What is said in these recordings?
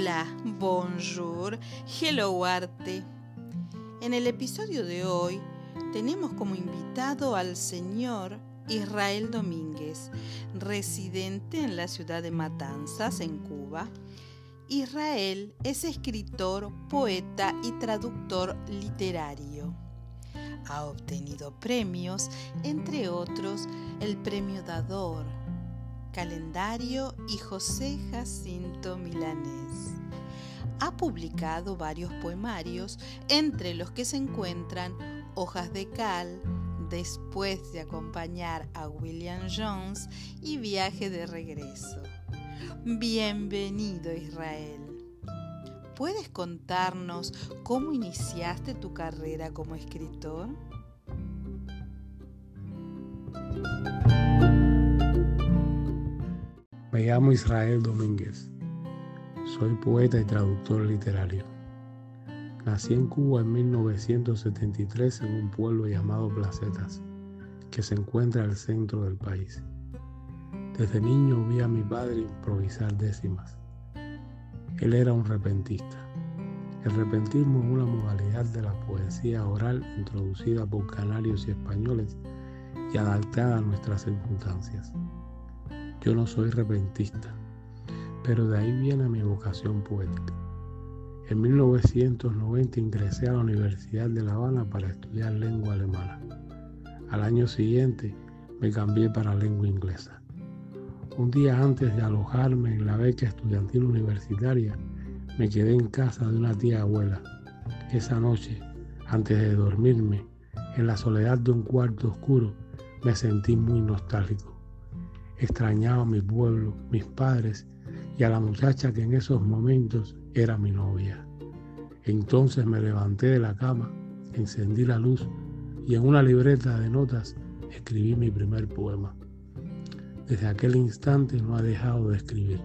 Hola, bonjour, hello arte. En el episodio de hoy tenemos como invitado al señor Israel Domínguez, residente en la ciudad de Matanzas, en Cuba. Israel es escritor, poeta y traductor literario. Ha obtenido premios, entre otros el Premio Dador, Calendario y José Jacinto Milanés. Ha publicado varios poemarios, entre los que se encuentran Hojas de Cal, después de acompañar a William Jones y Viaje de Regreso. Bienvenido Israel. ¿Puedes contarnos cómo iniciaste tu carrera como escritor? Me llamo Israel Domínguez. Soy poeta y traductor literario. Nací en Cuba en 1973 en un pueblo llamado Placetas, que se encuentra al centro del país. Desde niño vi a mi padre improvisar décimas. Él era un repentista. El repentismo es una modalidad de la poesía oral introducida por canarios y españoles y adaptada a nuestras circunstancias. Yo no soy repentista, pero de ahí viene mi vocación poética. En 1990 ingresé a la Universidad de La Habana para estudiar lengua alemana. Al año siguiente me cambié para lengua inglesa. Un día antes de alojarme en la beca estudiantil universitaria, me quedé en casa de una tía abuela. Esa noche, antes de dormirme, en la soledad de un cuarto oscuro, me sentí muy nostálgico. Extrañaba a mi pueblo, mis padres y a la muchacha que en esos momentos era mi novia. Entonces me levanté de la cama, encendí la luz y en una libreta de notas escribí mi primer poema. Desde aquel instante no ha dejado de escribir.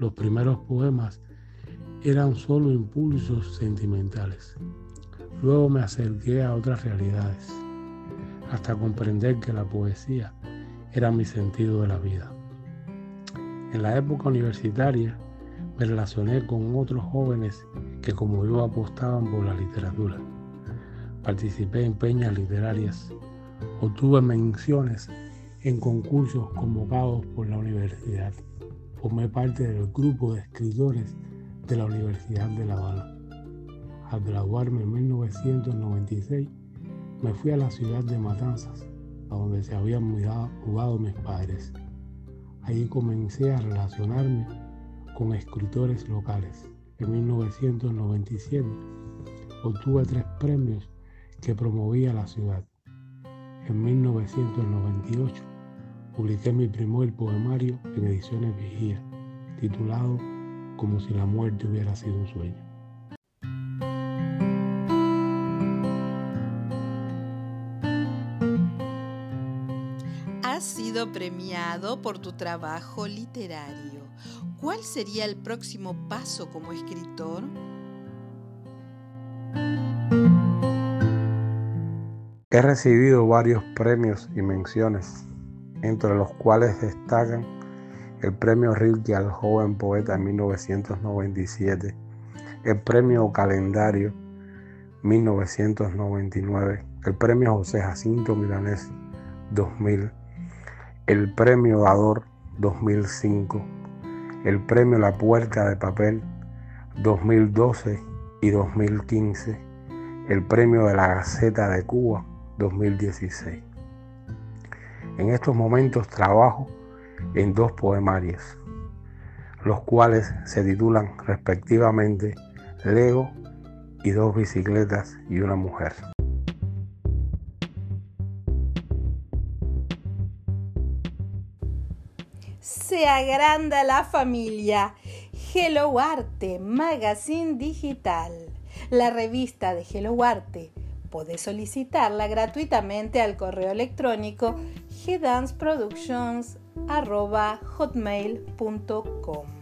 Los primeros poemas eran solo impulsos sentimentales. Luego me acerqué a otras realidades, hasta comprender que la poesía era mi sentido de la vida. En la época universitaria me relacioné con otros jóvenes que como yo apostaban por la literatura. Participé en peñas literarias, obtuve menciones en concursos convocados por la universidad. Formé parte del grupo de escritores de la Universidad de La Habana. Al graduarme en 1996, me fui a la ciudad de Matanzas, a donde se habían mudado, mis padres. Allí comencé a relacionarme con escritores locales. En 1997 obtuve tres premios que promovía la ciudad. En 1998 publiqué mi primer poemario en ediciones Vigía, titulado Como si la muerte hubiera sido un sueño. Premiado por tu trabajo literario. ¿Cuál sería el próximo paso como escritor? He recibido varios premios y menciones, entre los cuales destacan el premio Rilke al joven poeta en 1997, el premio Calendario 1999, el premio José Jacinto Milanés 2000, el premio Dador 2005, el premio La Puerta de Papel 2012 y 2015, el premio de la Gaceta de Cuba 2016. En estos momentos trabajo en dos poemarios, los cuales se titulan respectivamente Lego y dos bicicletas y una mujer. Se agranda la familia. Hello Arte, Magazine Digital. La revista de Hello Arte. Podés solicitarla gratuitamente al correo electrónico gdanceproductions.hotmail.com.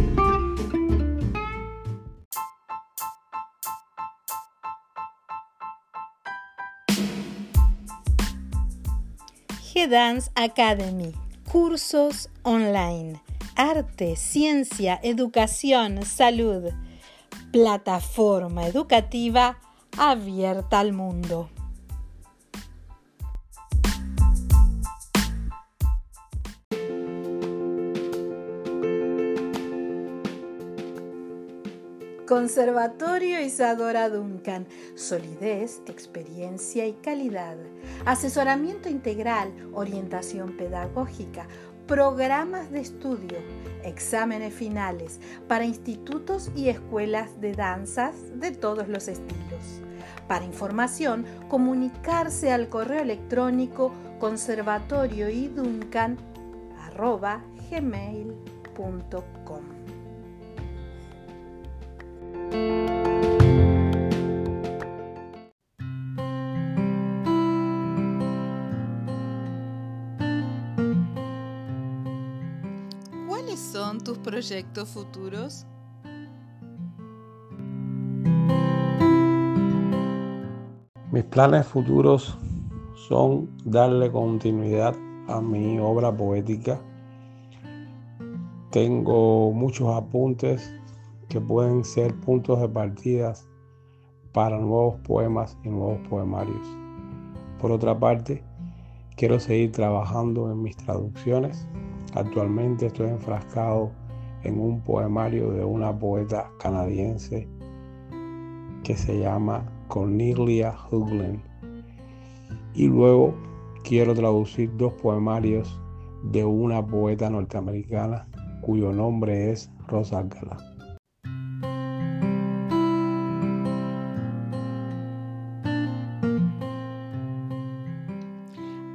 G-Dance Academy, cursos online, arte, ciencia, educación, salud, plataforma educativa abierta al mundo. Conservatorio Isadora Duncan. Solidez, experiencia y calidad. Asesoramiento integral, orientación pedagógica, programas de estudio, exámenes finales para institutos y escuelas de danzas de todos los estilos. Para información, comunicarse al correo electrónico conservatorioiduncan.gmail.com son tus proyectos futuros? Mis planes futuros son darle continuidad a mi obra poética. Tengo muchos apuntes que pueden ser puntos de partida para nuevos poemas y nuevos poemarios. Por otra parte, quiero seguir trabajando en mis traducciones. Actualmente estoy enfrascado en un poemario de una poeta canadiense que se llama Cornelia Huglen. Y luego quiero traducir dos poemarios de una poeta norteamericana cuyo nombre es Rosa Gala.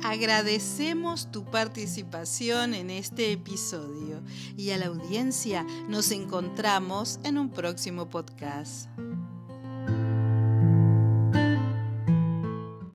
Agradecemos tu participación en este episodio y a la audiencia nos encontramos en un próximo podcast.